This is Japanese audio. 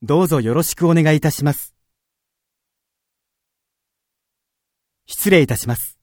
どうぞよろしくお願いいたします。失礼いたします。